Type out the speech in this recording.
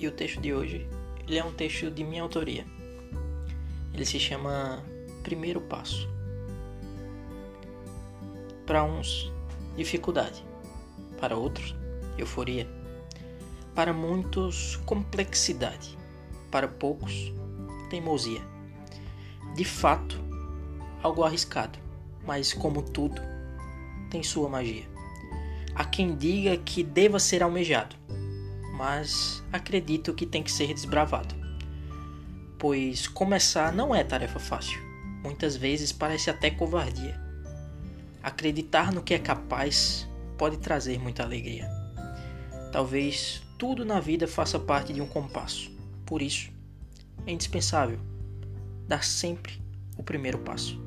e o texto de hoje ele é um texto de minha autoria. Ele se chama Primeiro Passo. Para uns, dificuldade. Para outros, euforia. Para muitos, complexidade. Para poucos, teimosia. De fato, algo arriscado, mas como tudo, tem sua magia. Há quem diga que deva ser almejado, mas acredito que tem que ser desbravado. Pois começar não é tarefa fácil. Muitas vezes parece até covardia. Acreditar no que é capaz pode trazer muita alegria. Talvez tudo na vida faça parte de um compasso. Por isso, é indispensável dar sempre o primeiro passo.